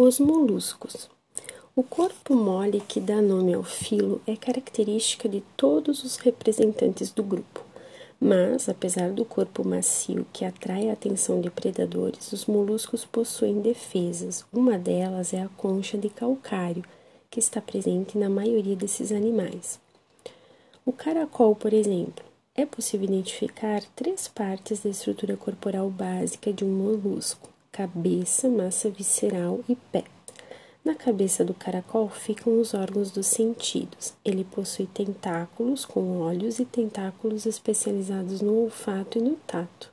Os moluscos. O corpo mole que dá nome ao filo é característica de todos os representantes do grupo. Mas, apesar do corpo macio que atrai a atenção de predadores, os moluscos possuem defesas. Uma delas é a concha de calcário, que está presente na maioria desses animais. O caracol, por exemplo, é possível identificar três partes da estrutura corporal básica de um molusco: cabeça, massa visceral e pé. Na cabeça do caracol ficam os órgãos dos sentidos. Ele possui tentáculos com olhos e tentáculos especializados no olfato e no tato.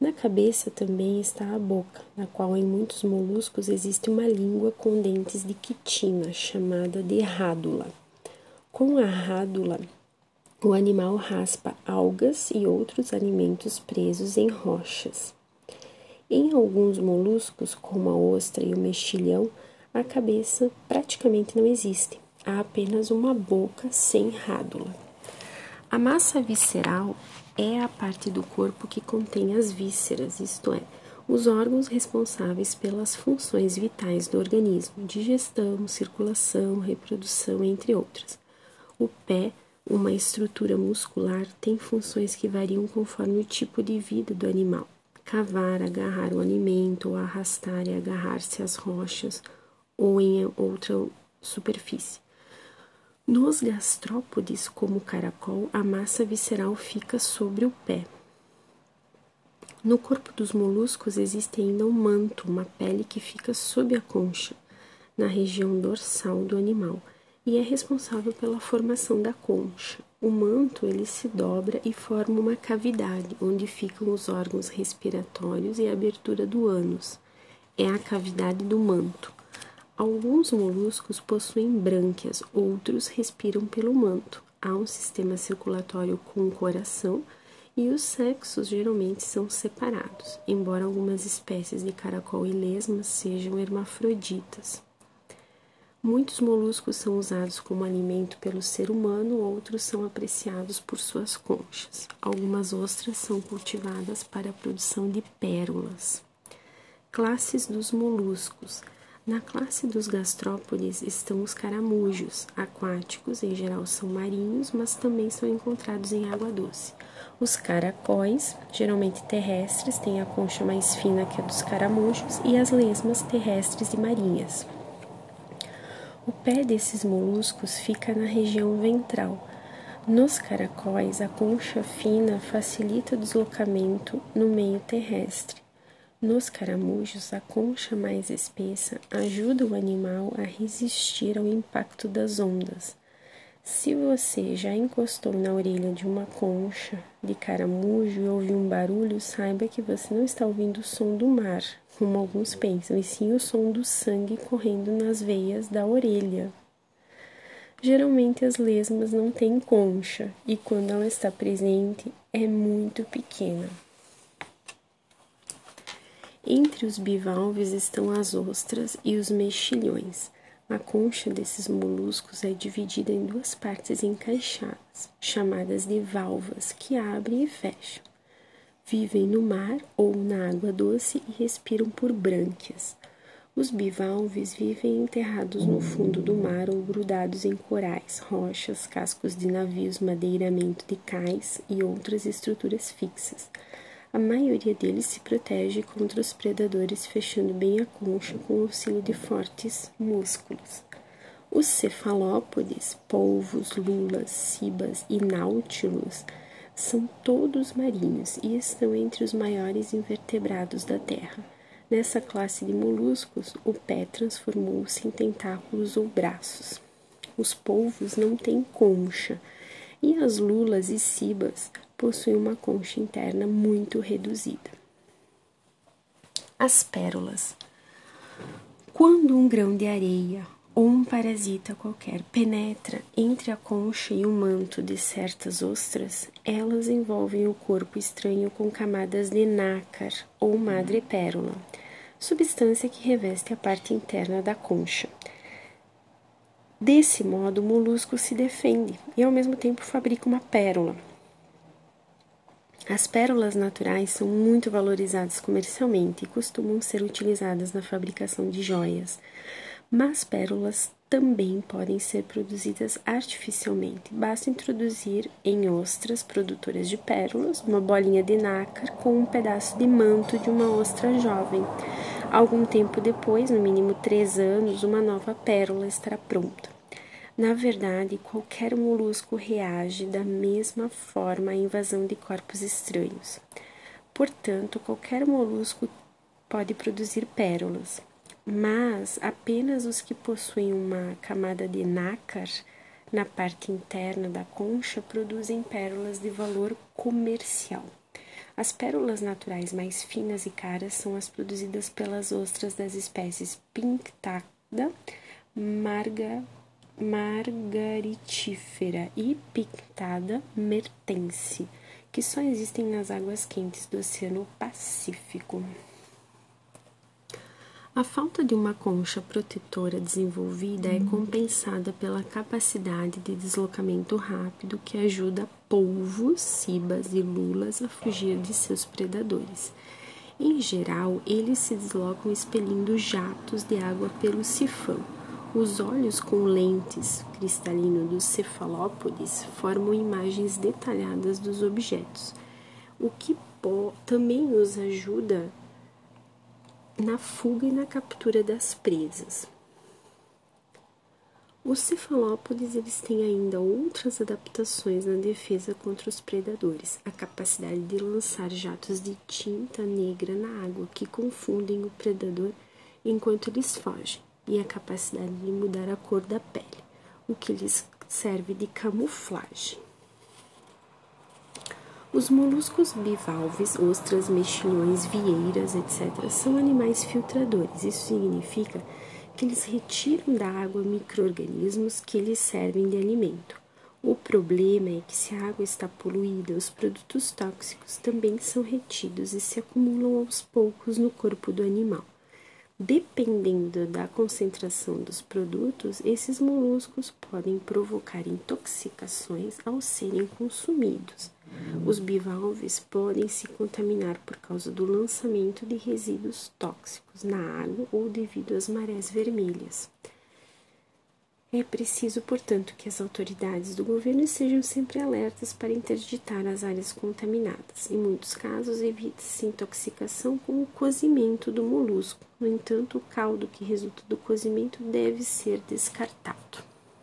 Na cabeça também está a boca, na qual em muitos moluscos existe uma língua com dentes de quitina, chamada de rádula. Com a rádula, o animal raspa algas e outros alimentos presos em rochas. Em alguns moluscos, como a ostra e o mexilhão, a cabeça praticamente não existe, há apenas uma boca sem rádula. A massa visceral é a parte do corpo que contém as vísceras, isto é, os órgãos responsáveis pelas funções vitais do organismo, digestão, circulação, reprodução, entre outras. O pé uma estrutura muscular tem funções que variam conforme o tipo de vida do animal. Cavar, agarrar o alimento, ou arrastar e agarrar-se às rochas ou em outra superfície. Nos gastrópodes, como o caracol, a massa visceral fica sobre o pé. No corpo dos moluscos existe ainda um manto, uma pele que fica sob a concha, na região dorsal do animal e é responsável pela formação da concha. O manto ele se dobra e forma uma cavidade onde ficam os órgãos respiratórios e a abertura do ânus. É a cavidade do manto. Alguns moluscos possuem brânquias, outros respiram pelo manto. Há um sistema circulatório com o coração e os sexos geralmente são separados, embora algumas espécies de caracol e lesmas sejam hermafroditas. Muitos moluscos são usados como alimento pelo ser humano, outros são apreciados por suas conchas. Algumas ostras são cultivadas para a produção de pérolas. Classes dos moluscos. Na classe dos gastrópodes estão os caramujos, aquáticos, em geral são marinhos, mas também são encontrados em água doce. Os caracóis, geralmente terrestres, têm a concha mais fina que a dos caramujos, e as lesmas terrestres e marinhas. O pé desses moluscos fica na região ventral. Nos caracóis, a concha fina facilita o deslocamento no meio terrestre. Nos caramujos, a concha mais espessa ajuda o animal a resistir ao impacto das ondas. Se você já encostou na orelha de uma concha de caramujo e ouviu um barulho, saiba que você não está ouvindo o som do mar, como alguns pensam, e sim o som do sangue correndo nas veias da orelha. Geralmente as lesmas não têm concha e quando ela está presente é muito pequena. Entre os bivalves estão as ostras e os mexilhões. A concha desses moluscos é dividida em duas partes encaixadas, chamadas de valvas, que abrem e fecham. Vivem no mar ou na água doce e respiram por brânquias. Os bivalves vivem enterrados no fundo do mar ou grudados em corais, rochas, cascos de navios, madeiramento de cais e outras estruturas fixas. A maioria deles se protege contra os predadores fechando bem a concha com auxílio de fortes músculos. Os cefalópodes, polvos, lulas, cibas e náutilos são todos marinhos e estão entre os maiores invertebrados da Terra. Nessa classe de moluscos, o pé transformou-se em tentáculos ou braços. Os polvos não têm concha e as lulas e cibas possuem uma concha interna muito reduzida. As pérolas. Quando um grão de areia ou um parasita qualquer penetra entre a concha e o manto de certas ostras, elas envolvem o corpo estranho com camadas de nácar ou madrepérola, substância que reveste a parte interna da concha. Desse modo, o molusco se defende e ao mesmo tempo fabrica uma pérola. As pérolas naturais são muito valorizadas comercialmente e costumam ser utilizadas na fabricação de joias, mas pérolas também podem ser produzidas artificialmente. Basta introduzir em ostras produtoras de pérolas uma bolinha de nácar com um pedaço de manto de uma ostra jovem. Algum tempo depois, no mínimo três anos, uma nova pérola estará pronta. Na verdade, qualquer molusco reage da mesma forma à invasão de corpos estranhos. Portanto, qualquer molusco pode produzir pérolas, mas apenas os que possuem uma camada de nácar na parte interna da concha produzem pérolas de valor comercial. As pérolas naturais mais finas e caras são as produzidas pelas ostras das espécies Pinctada, Marga margaritífera e pintada mertense, que só existem nas águas quentes do Oceano Pacífico. A falta de uma concha protetora desenvolvida é compensada pela capacidade de deslocamento rápido que ajuda polvos, cibas e lulas a fugir de seus predadores. Em geral, eles se deslocam expelindo jatos de água pelo sifão os olhos com lentes cristalino dos cefalópodes formam imagens detalhadas dos objetos, o que também os ajuda na fuga e na captura das presas. Os cefalópodes eles têm ainda outras adaptações na defesa contra os predadores, a capacidade de lançar jatos de tinta negra na água que confundem o predador enquanto eles fogem e a capacidade de mudar a cor da pele, o que lhes serve de camuflagem. Os moluscos bivalves, ostras, mexilhões, vieiras, etc., são animais filtradores. Isso significa que eles retiram da água micro-organismos que lhes servem de alimento. O problema é que se a água está poluída, os produtos tóxicos também são retidos e se acumulam aos poucos no corpo do animal. Dependendo da concentração dos produtos, esses moluscos podem provocar intoxicações ao serem consumidos. Os bivalves podem se contaminar por causa do lançamento de resíduos tóxicos na água ou devido às marés vermelhas. É preciso, portanto, que as autoridades do governo estejam sempre alertas para interditar as áreas contaminadas. Em muitos casos, evita-se intoxicação com o cozimento do molusco. No entanto, o caldo que resulta do cozimento deve ser descartado.